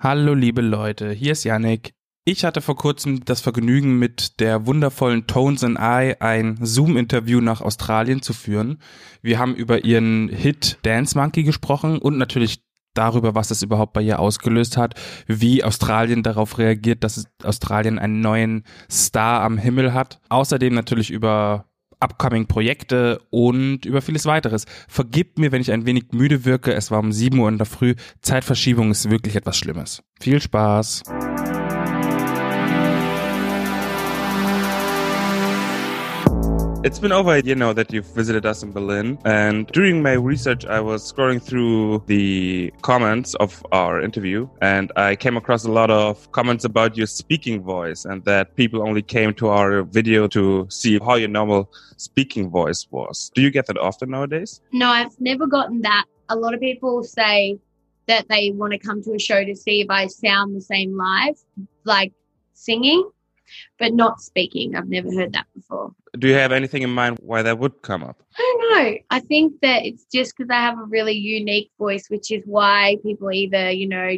Hallo liebe Leute, hier ist Yannick. Ich hatte vor kurzem das Vergnügen, mit der wundervollen Tones and I ein Zoom-Interview nach Australien zu führen. Wir haben über ihren Hit Dance Monkey gesprochen und natürlich darüber, was es überhaupt bei ihr ausgelöst hat, wie Australien darauf reagiert, dass Australien einen neuen Star am Himmel hat. Außerdem natürlich über upcoming Projekte und über vieles weiteres. Vergibt mir, wenn ich ein wenig müde wirke. Es war um 7 Uhr in der Früh. Zeitverschiebung ist wirklich etwas Schlimmes. Viel Spaß. It's been over a year now that you've visited us in Berlin. And during my research, I was scrolling through the comments of our interview and I came across a lot of comments about your speaking voice and that people only came to our video to see how your normal speaking voice was. Do you get that often nowadays? No, I've never gotten that. A lot of people say that they want to come to a show to see if I sound the same live, like singing but not speaking. I've never heard that before. Do you have anything in mind why that would come up? I don't know. I think that it's just because I have a really unique voice, which is why people either, you know,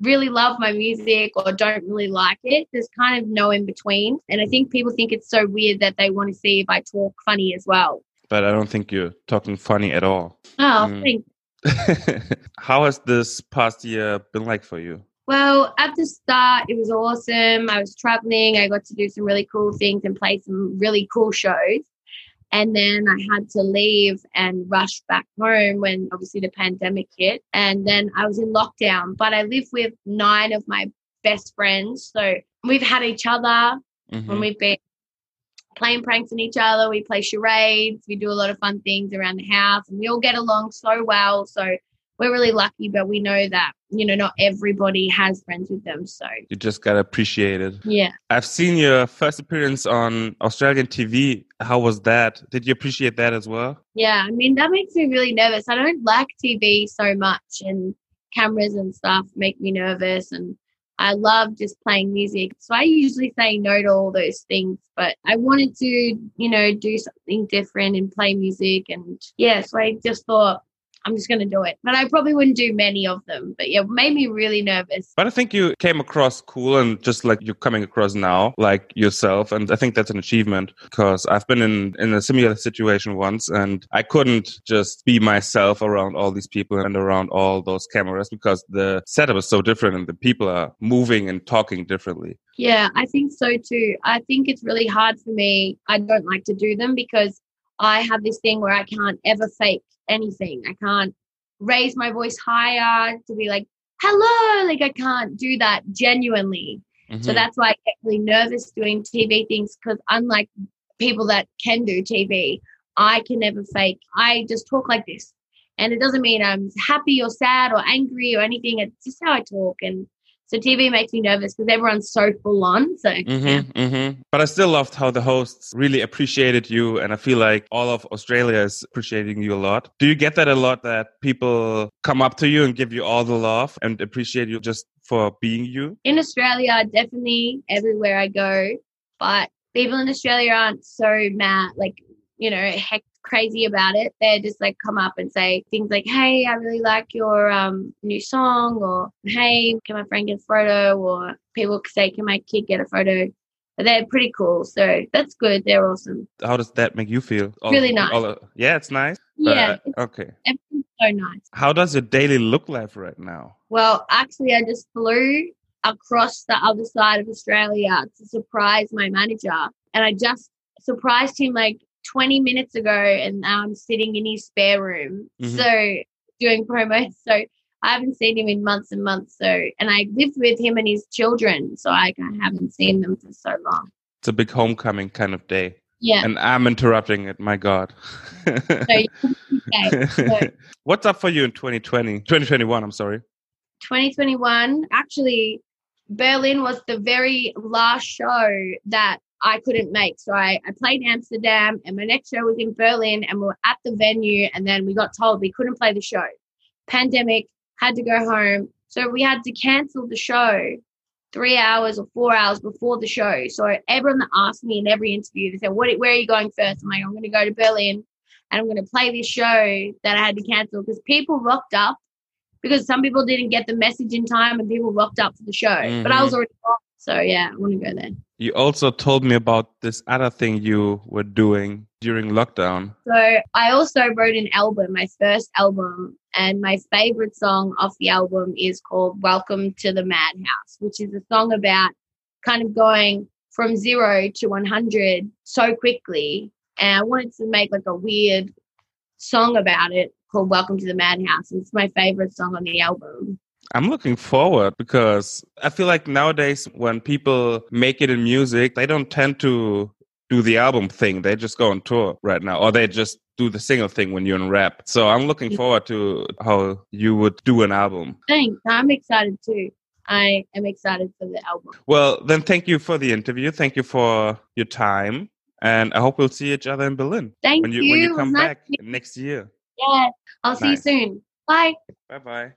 really love my music or don't really like it. There's kind of no in between. And I think people think it's so weird that they want to see if I talk funny as well. But I don't think you're talking funny at all. Oh, mm. How has this past year been like for you? Well, at the start, it was awesome. I was traveling. I got to do some really cool things and play some really cool shows. And then I had to leave and rush back home when obviously the pandemic hit. And then I was in lockdown, but I live with nine of my best friends. So we've had each other mm-hmm. when we've been playing pranks on each other. We play charades. We do a lot of fun things around the house and we all get along so well. So we're really lucky, but we know that, you know, not everybody has friends with them. So you just got to appreciate it. Yeah. I've seen your first appearance on Australian TV. How was that? Did you appreciate that as well? Yeah. I mean, that makes me really nervous. I don't like TV so much, and cameras and stuff make me nervous. And I love just playing music. So I usually say no to all those things, but I wanted to, you know, do something different and play music. And yeah, so I just thought, I'm just going to do it. But I probably wouldn't do many of them. But yeah, made me really nervous. But I think you came across cool and just like you're coming across now, like yourself. And I think that's an achievement because I've been in, in a similar situation once and I couldn't just be myself around all these people and around all those cameras because the setup is so different and the people are moving and talking differently. Yeah, I think so too. I think it's really hard for me. I don't like to do them because I have this thing where I can't ever fake anything. I can't raise my voice higher to be like, hello. Like I can't do that genuinely. Mm-hmm. So that's why I get really nervous doing TV things because unlike people that can do TV, I can never fake. I just talk like this. And it doesn't mean I'm happy or sad or angry or anything. It's just how I talk. And so TV makes me nervous because everyone's so full on. So, mm-hmm, yeah. mm-hmm. but I still loved how the hosts really appreciated you, and I feel like all of Australia is appreciating you a lot. Do you get that a lot? That people come up to you and give you all the love and appreciate you just for being you? In Australia, definitely everywhere I go, but people in Australia aren't so mad, like you know, heck, crazy about it. They just like come up and say things like, "Hey, I really like your um, new song," or "Hey, can my friend get a photo?" Or people say, "Can my kid get a photo?" But they're pretty cool, so that's good. They're awesome. How does that make you feel? All, really nice. All, yeah, it's nice. Yeah. Uh, okay. Everything's so nice. How does your daily look like right now? Well, actually, I just flew across the other side of Australia to surprise my manager, and I just surprised him like 20 minutes ago and now I'm sitting in his spare room. Mm-hmm. So doing promos. So I haven't seen him in months and months. So and I lived with him and his children. So I haven't seen them for so long. It's a big homecoming kind of day. Yeah. And I'm interrupting it. My God. so, okay. so, What's up for you in 2020? 2021, I'm sorry. 2021. Actually, Berlin was the very last show that I couldn't make. So I, I played Amsterdam and my next show was in Berlin and we were at the venue and then we got told we couldn't play the show. Pandemic, had to go home. So we had to cancel the show three hours or four hours before the show. So everyone that asked me in every interview, they said, what, where are you going first? I'm like, I'm going to go to Berlin and I'm going to play this show that I had to cancel because people rocked up because some people didn't get the message in time and people rocked up for the show. Mm-hmm. But I was mm-hmm. already off, so yeah, I want to go there. You also told me about this other thing you were doing during lockdown. So I also wrote an album, my first album, and my favorite song off the album is called Welcome to the Madhouse, which is a song about kind of going from zero to 100 so quickly. And I wanted to make like a weird song about it called Welcome to the Madhouse. It's my favorite song on the album. I'm looking forward because I feel like nowadays when people make it in music, they don't tend to do the album thing. They just go on tour right now, or they just do the single thing when you're in rap. So I'm looking forward to how you would do an album. Thanks. I'm excited too. I am excited for the album. Well, then thank you for the interview. Thank you for your time. And I hope we'll see each other in Berlin. Thank when you. When you come back next year. Yeah. I'll nice. see you soon. Bye. Bye bye.